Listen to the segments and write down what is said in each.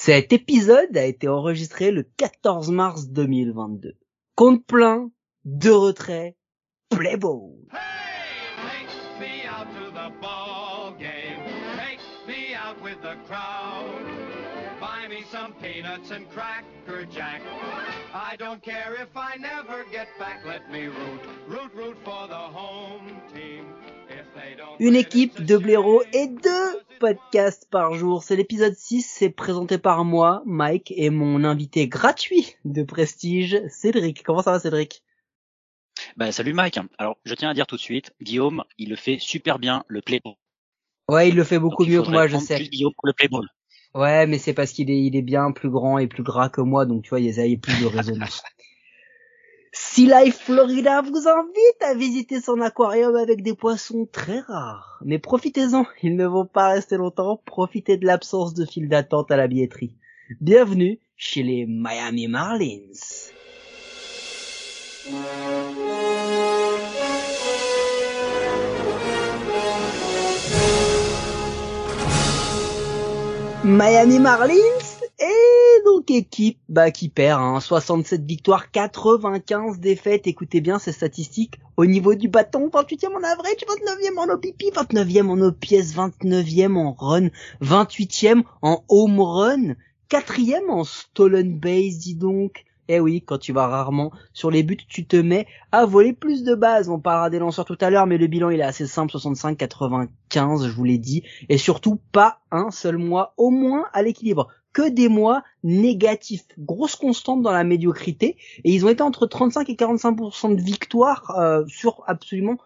Cet épisode a été enregistré le 14 mars 2022. Compte plein, de retrait, play ball. Hey, take me out to the ball game. Take me out with the crowd. Buy me some peanuts and cracker jack. I don't care if I never get back. Let me root, root, root for the home team. Une équipe de blaireaux et deux podcasts par jour. C'est l'épisode 6, c'est présenté par moi, Mike, et mon invité gratuit de prestige, Cédric. Comment ça va Cédric? Bah, salut Mike. Alors, je tiens à dire tout de suite, Guillaume, il le fait super bien, le playball. Ouais, il le fait beaucoup Donc, mieux que moi, je sais. plus Guillaume pour le playball. Ouais, mais c'est parce qu'il est, il est bien plus grand et plus gras que moi, donc tu vois, il y a il y a plus de résonance. Sea Life Florida vous invite à visiter son aquarium avec des poissons très rares. Mais profitez-en, ils ne vont pas rester longtemps, profitez de l'absence de file d'attente à la billetterie. Bienvenue chez les Miami Marlins. Miami Marlins équipe bah, qui perd hein, 67 victoires, 95 défaites. Écoutez bien ces statistiques au niveau du bâton, 28e en average, 29e en OPP, 29e en OPS, 29e en run, 28e en home run, 4e en stolen base, dis donc. Eh oui, quand tu vas rarement sur les buts, tu te mets à voler plus de bases. On parlera des lanceurs tout à l'heure, mais le bilan il est assez simple, 65-95, je vous l'ai dit. Et surtout, pas un seul mois au moins à l'équilibre. Que des mois négatifs. Grosse constante dans la médiocrité. Et ils ont été entre 35 et 45% de victoires euh, sur absolument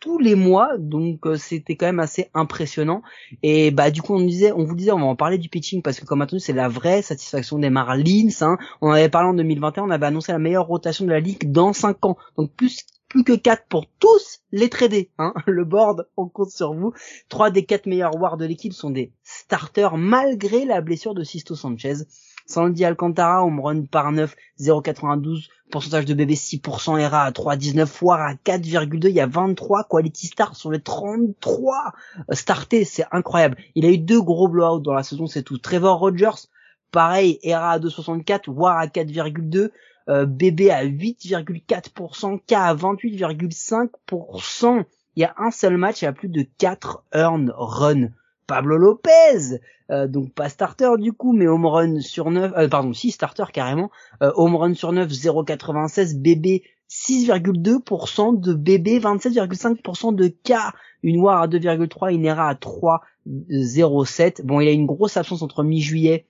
tous les mois, donc euh, c'était quand même assez impressionnant. Et bah du coup on disait, on vous disait, on va en parler du pitching parce que comme attendu c'est la vraie satisfaction des Marlins. Hein. On avait parlé en 2021, on avait annoncé la meilleure rotation de la ligue dans 5 ans, donc plus plus que 4 pour tous les tradés. Hein. Le board, on compte sur vous. Trois des quatre meilleurs wars de l'équipe sont des starters malgré la blessure de Sisto Sanchez. Sandy Alcantara, home run par 9, 0,92, pourcentage de bébé 6%, ERA à 3,19, War à 4,2, il y a 23 quality stars sur les 33 startés, c'est incroyable. Il a eu deux gros blowouts dans la saison, c'est tout. Trevor Rogers, pareil, ERA à 2,64, War à 4,2, euh, BB à 8,4%, K à 28,5%. Il y a un seul match, a plus de 4 earn run. Pablo Lopez, euh, donc pas starter du coup, mais home run sur 9, euh, pardon, 6 starter carrément, euh, home run sur 9, 0,96, BB 6,2% de BB, 27,5% de K, une WAR à 2,3, une ERA à 3,07. Bon, il a une grosse absence entre mi-juillet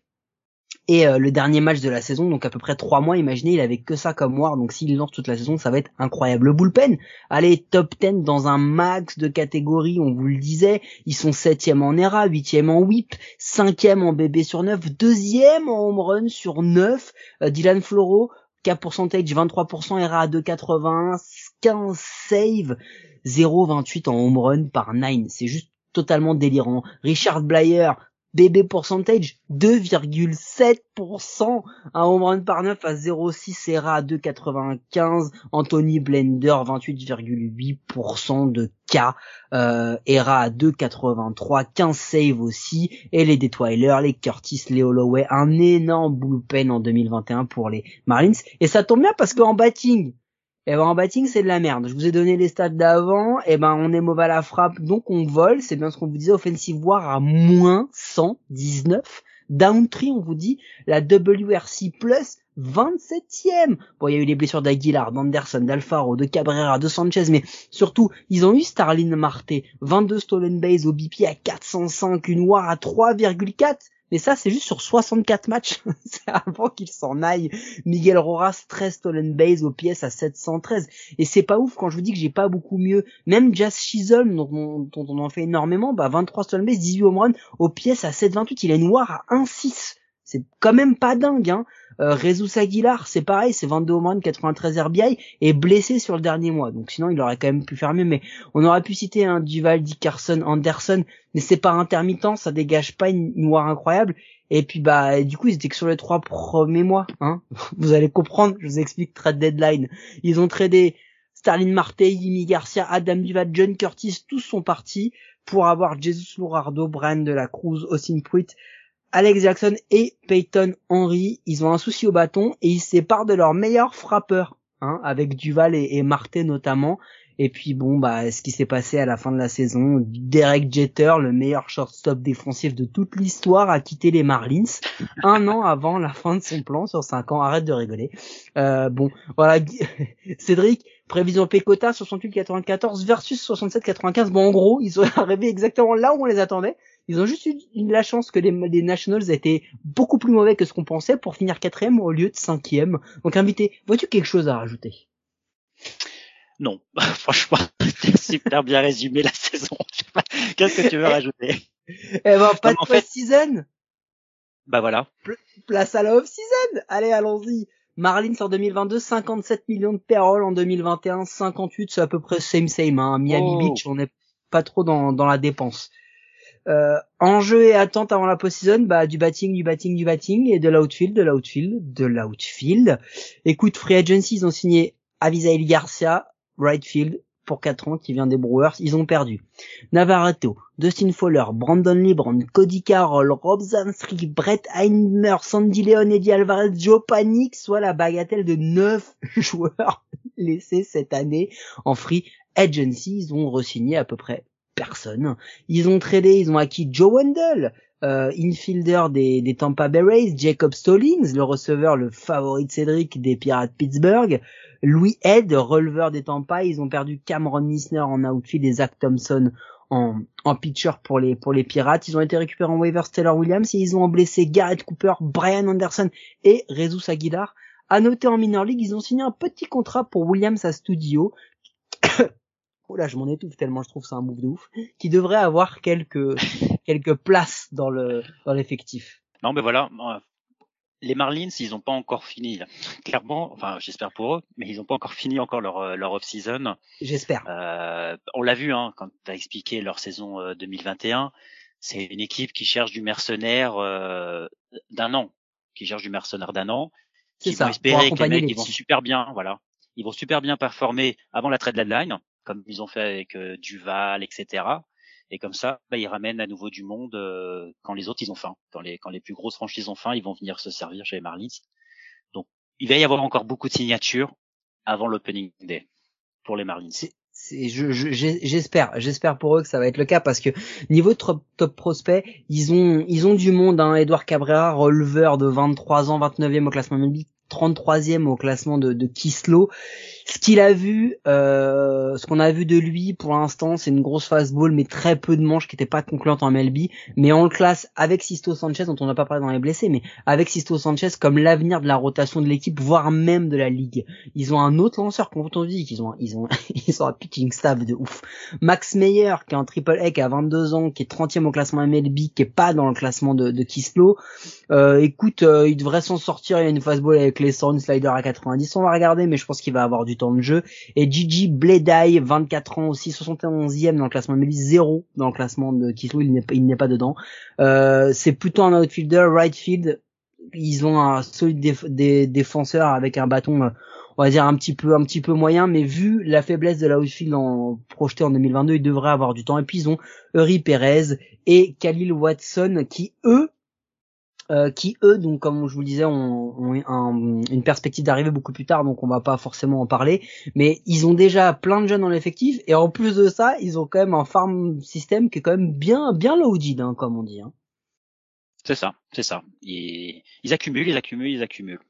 et euh, le dernier match de la saison, donc à peu près trois mois, imaginez, il avait que ça comme war, donc s'il lance toute la saison, ça va être incroyable. Le bullpen, allez, top 10 dans un max de catégories, on vous le disait, ils sont septième en ERA, huitième en whip, cinquième en BB sur 9, deuxième en home run sur 9, Euh, Dylan Floro, K percentage 23%, ERA à 2,81, 15 save, 0,28 en home run par 9, c'est juste totalement délirant. Richard Blyer, BB percentage 2,7%, un home run par 9 à 0,6, ERA à 2,95, Anthony Blender 28,8% de K, euh, ERA à 2,83, 15 save aussi, et les Detweiler, les Curtis, les Holloway, un énorme bullpen en 2021 pour les Marlins, et ça tombe bien parce qu'en batting, et ben en batting c'est de la merde. Je vous ai donné les stats d'avant, et ben on est mauvais à la frappe, donc on vole, c'est bien ce qu'on vous disait, offensive war à moins 119, downtree on vous dit, la WRC plus 27e. Bon, il y a eu les blessures d'Aguilar, d'Anderson, d'Alfaro, de Cabrera, de Sanchez, mais surtout, ils ont eu Starlin Marte, 22 stolen base au BP à 405, une war à 3,4. Mais ça, c'est juste sur 64 matchs. c'est avant qu'il s'en aille. Miguel Roras, 13 stolen base au pièce à 713. Et c'est pas ouf quand je vous dis que j'ai pas beaucoup mieux. Même Jazz Chisholm, dont on, dont on en fait énormément, bah 23 stolen base, 18 home run au pièce à 728. Il une war à 1,6. C'est quand même pas dingue, hein. Euh, Jesus Aguilar, c'est pareil, c'est 22 home run, 93 RBI, et blessé sur le dernier mois. Donc sinon, il aurait quand même pu faire mieux, mais on aurait pu citer un Duval, Dickerson, Anderson, mais c'est pas intermittent, ça dégage pas une noire incroyable. Et puis bah du coup ils étaient que sur les trois premiers mois, hein. Vous allez comprendre, je vous explique trade deadline. Ils ont tradé Starlin Marte, Yimi Garcia, Adam Duval, John Curtis, tous sont partis pour avoir Jesus Lurardo, Brian de la Cruz, Austin Pruitt, Alex Jackson et Peyton Henry, ils ont un souci au bâton et ils se séparent de leur meilleur frappeur, hein, avec Duval et, et Marté notamment. Et puis bon, bah, ce qui s'est passé à la fin de la saison, Derek Jeter, le meilleur shortstop défensif de toute l'histoire, a quitté les Marlins un an avant la fin de son plan sur cinq ans. Arrête de rigoler. Euh, bon, voilà, Cédric, prévision Pecota 68-94 versus 67-95. Bon, en gros, ils sont arrivés exactement là où on les attendait. Ils ont juste eu la chance que les, les Nationals étaient beaucoup plus mauvais que ce qu'on pensait pour finir quatrième au lieu de cinquième. Donc, invité, vois-tu quelque chose à rajouter? Non, franchement, tu super bien résumé la saison. Qu'est-ce que tu veux rajouter? Eh ben, pas de fait... season Bah voilà. Place à la off-season Allez, allons-y. Marlins en 2022, 57 millions de payroll en 2021, 58, c'est à peu près same same. Hein. Miami oh. Beach, on n'est pas trop dans, dans la dépense. Euh, enjeu et attente avant la post-season, bah du batting, du batting, du batting et de l'outfield, de l'outfield, de l'outfield. Écoute, free agency, ils ont signé Avisail Garcia, right field pour 4 ans qui vient des Brewers, ils ont perdu. Navarreto, Dustin Fowler, Brandon Libron, Cody Carroll, Rob Zansky, Brett Heimer, Sandy Leon, Eddie Alvarez, Joe Panic, soit la bagatelle de 9 joueurs laissés cette année en free agency. Ils ont re-signé à peu près personne. Ils ont tradé, ils ont acquis Joe Wendell, euh, infielder des, Tampa Bay Rays, Jacob Stallings, le receveur, le favori de Cédric des Pirates Pittsburgh, Louis Head, releveur des Tampa, ils ont perdu Cameron Nisner en outfield et Zach Thompson en, en pitcher pour les pour les Pirates. Ils ont été récupérés en waivers Taylor Williams et ils ont blessé Garrett Cooper, Brian Anderson et Jesus Aguilar. À noter en minor league, ils ont signé un petit contrat pour Williams à Studio. Oh là, je m'en étouffe tellement je trouve ça un move de ouf, qui devrait avoir quelques quelques places dans le dans l'effectif. Non, mais voilà, les Marlins, ils n'ont pas encore fini. Clairement, enfin, j'espère pour eux, mais ils n'ont pas encore fini encore leur, euh, leur off-season. J'espère. Euh, on l'a vu hein, quand tu as expliqué leur saison 2021. Euh, C'est une équipe qui cherche du mercenaire euh, d'un an, qui cherche du mercenaire d'un an, qui vont espérer que les mecs ils vont super bien, voilà, ils vont super bien performer avant la trade deadline, comme ils ont fait avec Duval, etc. Et comme ça, bah, ils ramènent à nouveau du monde euh, quand les autres ils ont faim. Quand les quand les plus grosses franchises ont faim, ils vont venir se servir chez les Marlins. Donc il va y avoir encore beaucoup de signatures avant l'opening day pour les Marlins. J'espère, j'espère pour eux que ça va être le cas parce que niveau top, top prospect, ils ont ils ont du monde. Hein. Edouard Cabrera, releveur de 23 ans, 29e au classement MLB, 33e au classement de, de Kislo. Ce qu'il a vu, euh, ce qu'on a vu de lui pour l'instant, c'est une grosse fastball, mais très peu de manches qui n'étaient pas concluantes en MLB. Mais on le classe avec Sisto Sanchez, dont on n'a pas parlé dans les blessés, mais avec Sisto Sanchez comme l'avenir de la rotation de l'équipe, voire même de la ligue. Ils ont un autre lanceur, quand on dit qu'ils ont, ils ont, ils ont un pitching staff de ouf. Max Meyer, qui est en triple A, qui a 22 ans, qui est 30e au classement MLB, qui est pas dans le classement de, de Kislo. Euh, écoute, euh, il devrait s'en sortir. Il y a une fastball avec les Sound slider à 90. On va regarder, mais je pense qu'il va avoir du temps de jeu. Et Gigi Bledai, 24 ans aussi, 71e dans le classement MLB, 0 dans le classement de Kislo, il n'est pas, dedans. Euh, c'est plutôt un outfielder, right field. Ils ont un solide des défenseur avec un bâton, euh, on va dire un petit peu, un petit peu moyen, mais vu la faiblesse de l'outfield en, projeté en 2022, ils devraient avoir du temps. Et puis ils ont Uri Perez et Khalil Watson qui eux euh, qui eux, donc comme je vous le disais, ont, une perspective d'arriver beaucoup plus tard, donc on va pas forcément en parler. Mais ils ont déjà plein de jeunes dans l'effectif, et en plus de ça, ils ont quand même un farm système qui est quand même bien bien loaded, hein, comme on dit. Hein. C'est ça, c'est ça. ils accumulent, ils accumulent, ils accumulent.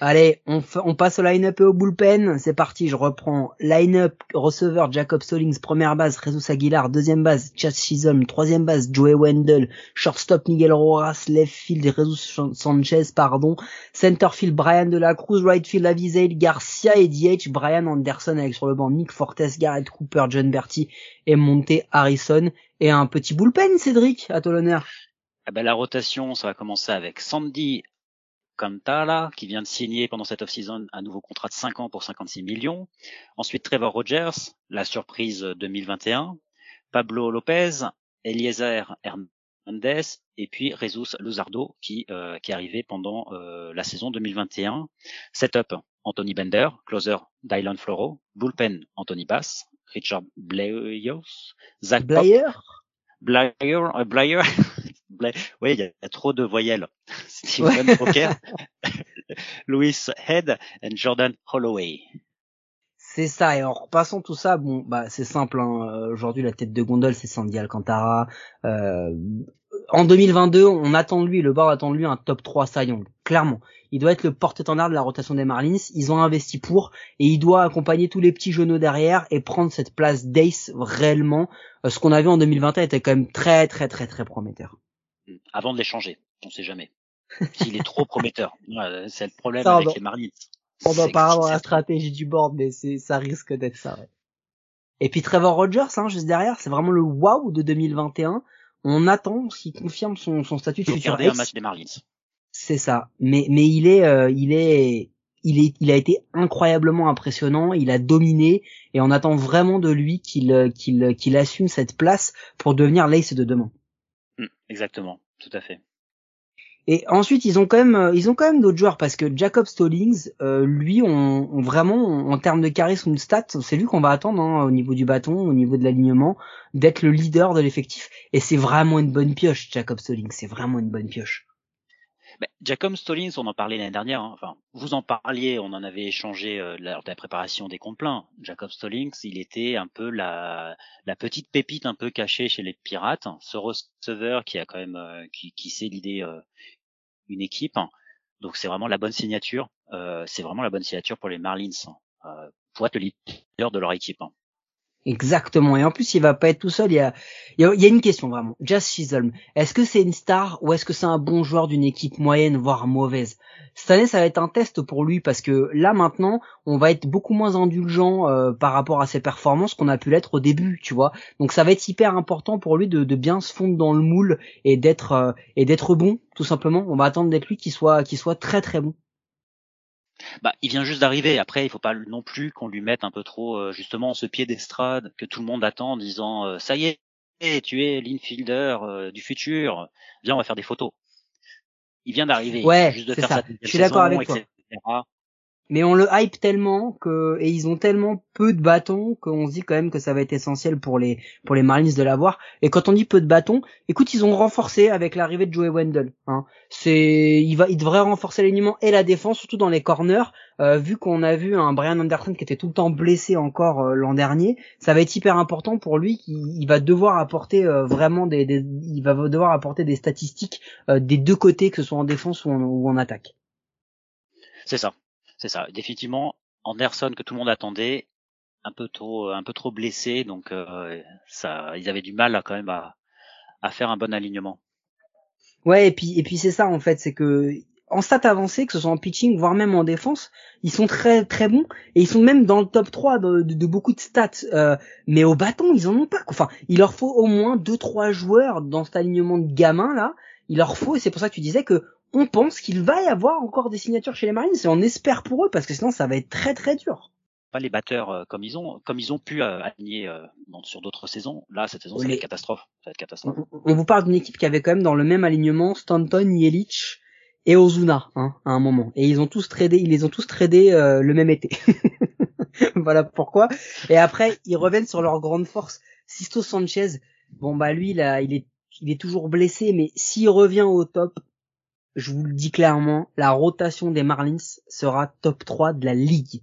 Allez, on, on passe au line-up et au bullpen. C'est parti, je reprends. Line-up, receveur Jacob Stallings, première base, Jesus Aguilar, deuxième base, Chad Chisholm, troisième base, Joey Wendell, shortstop Miguel Rojas, left field Jesus Sanchez, pardon, center field Brian de la Cruz, right field Avisail Garcia et DH Brian Anderson avec sur le banc Nick Fortes, Garrett Cooper, John Bertie et Monte Harrison. Et un petit bullpen, Cédric, à ton honneur. Ah ben, la rotation, ça va commencer avec Sandy Cantala, qui vient de signer pendant cette off-season un nouveau contrat de 5 ans pour 56 millions. Ensuite, Trevor Rogers, la surprise 2021. Pablo Lopez, Eliezer Hernandez et puis Jesus Luzardo qui, euh, qui est arrivé pendant euh, la saison 2021. Setup, Anthony Bender, closer Dylan Floro, bullpen Anthony Bass, Richard Blayos, Zach Blayer? Blayer, euh, Blayer Oui, il y, a trop de voyelles. Steven Poker, Louis Head et Jordan Holloway. C'est ça, et en repassant tout ça, bon, bah c'est simple. Hein. Euh, aujourd'hui, la tête de gondole, c'est Sandy Alcantara. Euh, en 2022, on attend de lui, le board attend de lui un top 3 Cy clairement. Il doit être le porte-étendard de la rotation des Marlins. Ils ont investi pour, et il doit accompagner tous les petits genoux derrière et prendre cette place d'ace réellement. Euh, ce qu'on a vu en 2021 était quand même très, très, très, très prometteur. Avant de l'échanger, on sait jamais. S'il est trop prometteur, c'est le problème avec les Marlins. On va pas avoir la stratégie du board, mais c'est, ça risque d'être ça. Ouais. Et puis Trevor Rogers, hein, juste derrière, c'est vraiment le wow de 2021. On attend s'il confirme son, son statut de futur un match des Marlins. C'est ça. Mais mais il est euh, il est il est il a été incroyablement impressionnant. Il a dominé et on attend vraiment de lui qu'il qu'il qu'il assume cette place pour devenir l'ace de demain. Hmm, exactement, tout à fait. Et ensuite, ils ont quand même, euh, ils ont quand même d'autres joueurs parce que Jacob Stallings, euh, lui, on, vraiment en termes de charisme de stats, c'est lui qu'on va attendre hein, au niveau du bâton, au niveau de l'alignement, d'être le leader de l'effectif. Et c'est vraiment une bonne pioche, Jacob Stallings. C'est vraiment une bonne pioche. Jacob Stallings, on en parlait l'année dernière. Hein. Enfin, vous en parliez, on en avait échangé euh, lors de la préparation des comptes pleins. Jacob Stallings, il était un peu la, la petite pépite un peu cachée chez les Pirates, ce receveur qui a quand même qui, qui sait l'idée une équipe. Donc c'est vraiment la bonne signature. Euh, c'est vraiment la bonne signature pour les Marlins euh, pour le leader de leur équipe. Exactement. Et en plus, il va pas être tout seul. Il y a, il y a, une question vraiment. Just Chisholm. Est-ce que c'est une star ou est-ce que c'est un bon joueur d'une équipe moyenne, voire mauvaise? Cette année, ça va être un test pour lui parce que là maintenant, on va être beaucoup moins indulgent euh, par rapport à ses performances qu'on a pu l'être au début, tu vois. Donc ça va être hyper important pour lui de, bien se fondre dans le moule et d'être euh, et d'être bon, tout simplement. On va attendre d'être lui qu'il soit qu'il soit très très bon. Bah, il vient juste d'arriver. Après, il faut pas non plus qu'on lui mette un peu trop euh, justement ce pied d'estrade que tout le monde attend en disant euh, ça y est, tu es l'infielder euh, du futur. Viens, on va faire des photos. Il vient d'arriver. Ouais, juste de faire ça. Je suis d'accord avec toi mais on le hype tellement que et ils ont tellement peu de bâtons qu'on se dit quand même que ça va être essentiel pour les pour les Marlins de l'avoir. Et quand on dit peu de bâtons, écoute, ils ont renforcé avec l'arrivée de Joey Wendell. Hein. C'est il va il devrait renforcer l'alignement et la défense surtout dans les corners. Euh, vu qu'on a vu un Brian Anderson qui était tout le temps blessé encore euh, l'an dernier, ça va être hyper important pour lui. Il, va devoir apporter euh, vraiment des, des, il va devoir apporter des statistiques des deux côtés, que ce soit en défense ou en, ou en attaque. C'est ça c'est ça. Définitivement, Anderson que tout le monde attendait, un peu trop, un peu trop blessé, donc euh, ça, ils avaient du mal quand même à, faire un bon alignement. Ouais, et puis et puis c'est ça en fait, c'est que en stats avancées, que ce soit en pitching, voire même en défense, ils sont très très bons et ils sont même dans le top 3 de, de, beaucoup de stats. Euh, mais au bâton, ils en ont pas. Enfin, il leur faut au moins deux trois joueurs dans cet alignement de gamins là. Il leur faut, et c'est pour ça que tu disais que on pense qu'il va y avoir encore des signatures chez les Marines et on espère pour eux parce que sinon ça va être très très dur. Pas les batteurs euh, comme ils ont comme ils ont pu euh, aligner euh, sur d'autres saisons. Là cette saison c'est catastrophe. Ça va être catastrophe. On, vous parle d'une équipe qui avait quand même dans le même alignement Stanton, Yelich et Ozuna hein, à un moment et ils ont tous tradé ils les ont tous tradés le même été. voilà pourquoi. Et après ils reviennent sur leur grande force. Sisto Sanchez, bon bah lui là il est il est toujours blessé mais s'il revient au top je vous le dis clairement, la rotation des Marlins sera top 3 de la ligue.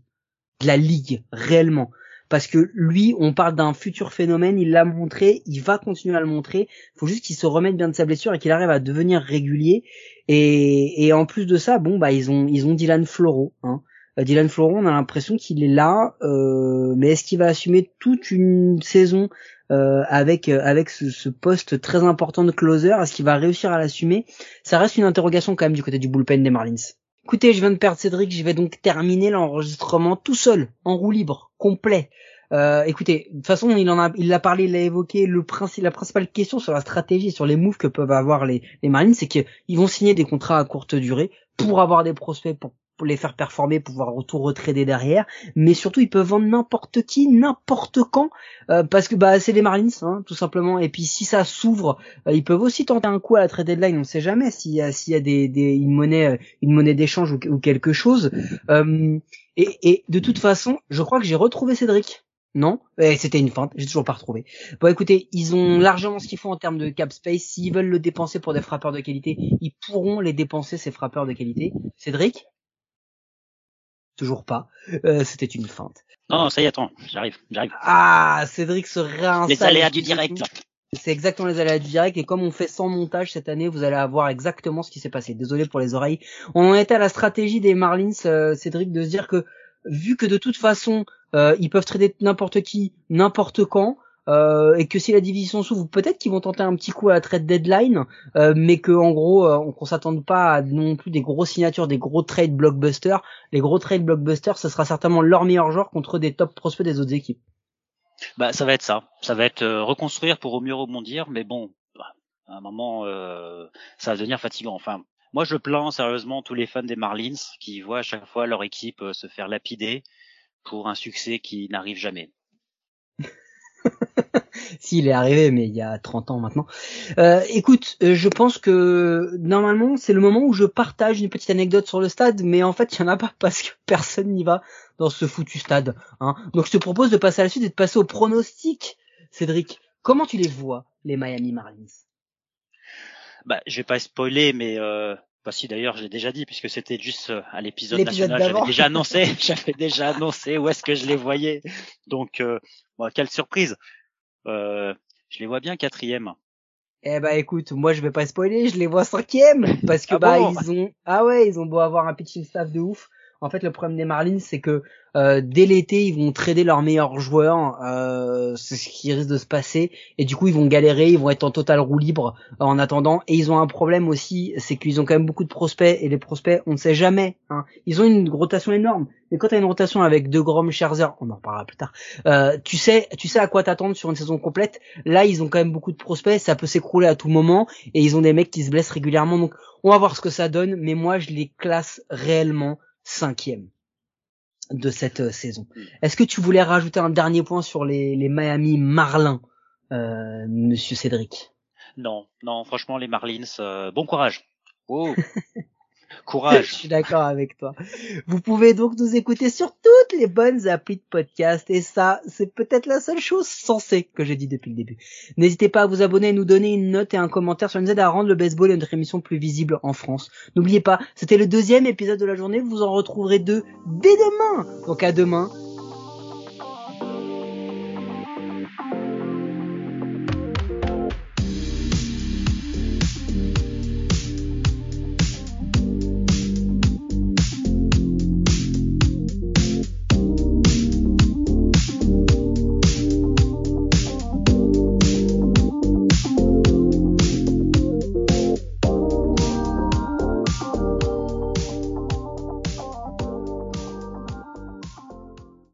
De la ligue, réellement. Parce que lui, on parle d'un futur phénomène, il l'a montré, il va continuer à le montrer. Il faut juste qu'il se remette bien de sa blessure et qu'il arrive à devenir régulier. Et, en plus de ça, bon bah ils ont ils ont Dylan Floro. Hein. Euh, Dylan Floro, on a l'impression qu'il est là, euh, mais est-ce qu'il va assumer toute une saison euh, avec avec ce, ce, poste très important de closer? Est-ce qu'il va réussir à l'assumer? Ça reste une interrogation quand même du côté du bullpen des Marlins. Écoutez, je viens de perdre Cédric, je vais donc terminer l'enregistrement tout seul, en roue libre, complet. Euh, écoutez, de toute façon, il en a, il l'a parlé, il l'a évoqué. La principale question sur la stratégie, sur les moves que peuvent avoir les, les Marines, c'est qu'ils vont signer des contrats à courte durée pour avoir des prospects, pour pour les faire performer, pouvoir tout retrader derrière, mais surtout ils peuvent vendre n'importe qui, n'importe quand, euh, parce que bah c'est les Marlins, hein, tout simplement. Et puis si ça s'ouvre, euh, ils peuvent aussi tenter un coup à la trade deadline. On sait jamais s'il y a s'il y a des, des, une monnaie euh, une monnaie d'échange ou, quelque chose. et, et, de toute façon, je crois que j'ai retrouvé Cédric. Non? Eh, C'était une feinte, j'ai toujours pas retrouvé. Bon écoutez, ils ont largement ce qu'il faut en termes de cap space. S'ils veulent le dépenser pour des frappeurs de qualité, ils pourront les dépenser, ces frappeurs de qualité. Cédric? Toujours pas. Euh, C'était une feinte. Non, ça y est, attends, j'arrive, j'arrive. Ah, Cédric se réinstalle. Les aléas du direct. C'est exactement les aléas du direct et comme on fait sans montage cette année, vous allez avoir exactement ce qui s'est passé. Désolé pour les oreilles. On en était à la stratégie des Marlins, euh, Cédric, de se dire que vu que de toute façon euh, ils peuvent trader n'importe qui, n'importe quand, euh, et que si la division s'ouvre, peut-être qu'ils vont tenter un petit coup à la trade deadline, euh, mais que en gros, euh, qu'on s'attende pas à non plus des grosses signatures, des gros trades blockbusters. Les gros trades blockbusters, ce sera certainement leur meilleur joueur contre des top prospects des autres équipes. Bah, ça va être ça. Ça va être reconstruire pour au mieux rebondir, mais bon, à un moment, ça va devenir fatigant. Enfin, moi, je plains sérieusement tous les fans des Marlins qui voient à chaque fois leur équipe se faire lapider pour un succès qui n'arrive jamais. S'il est arrivé, mais il y a 30 ans maintenant. Euh, écoute, euh, je pense que normalement c'est le moment où je partage une petite anecdote sur le stade, mais en fait il y en a pas parce que personne n'y va dans ce foutu stade. Hein. Donc je te propose de passer à la suite et de passer au pronostic. Cédric, comment tu les vois les Miami Marlins? Bah je vais pas spoiler, mais euh, bah si d'ailleurs j'ai déjà dit puisque c'était juste euh, à l'épisode national, j'avais déjà annoncé, j'avais déjà annoncé où est-ce que je les voyais. Donc euh, quelle surprise. Euh, je les vois bien quatrième. Eh bah écoute, moi je vais pas spoiler, je les vois cinquième parce que ah bah ils ont ah ouais ils ont beau avoir un pitching staff de ouf. En fait le problème des Marlins c'est que euh, dès l'été, ils vont trader leurs meilleurs joueurs, euh, c'est ce qui risque de se passer, et du coup ils vont galérer, ils vont être en total roue libre en attendant. Et ils ont un problème aussi, c'est qu'ils ont quand même beaucoup de prospects, et les prospects, on ne sait jamais. Hein. Ils ont une rotation énorme, mais quand tu une rotation avec deux Grom, Scherzer, on en reparlera plus tard, euh, tu sais, tu sais à quoi t'attendre sur une saison complète. Là, ils ont quand même beaucoup de prospects, ça peut s'écrouler à tout moment, et ils ont des mecs qui se blessent régulièrement, donc on va voir ce que ça donne. Mais moi, je les classe réellement cinquième de cette euh, saison. Mm. Est-ce que tu voulais rajouter un dernier point sur les, les Miami Marlins, euh, Monsieur Cédric? Non, non, franchement les Marlins, euh, bon courage. Oh. Courage. Je suis d'accord avec toi. Vous pouvez donc nous écouter sur toutes les bonnes applis de podcast et ça, c'est peut-être la seule chose sensée que j'ai dit depuis le début. N'hésitez pas à vous abonner, nous donner une note et un commentaire, ça nous aide à rendre le baseball et notre émission plus visible en France. N'oubliez pas, c'était le deuxième épisode de la journée, vous en retrouverez deux dès demain. Donc à demain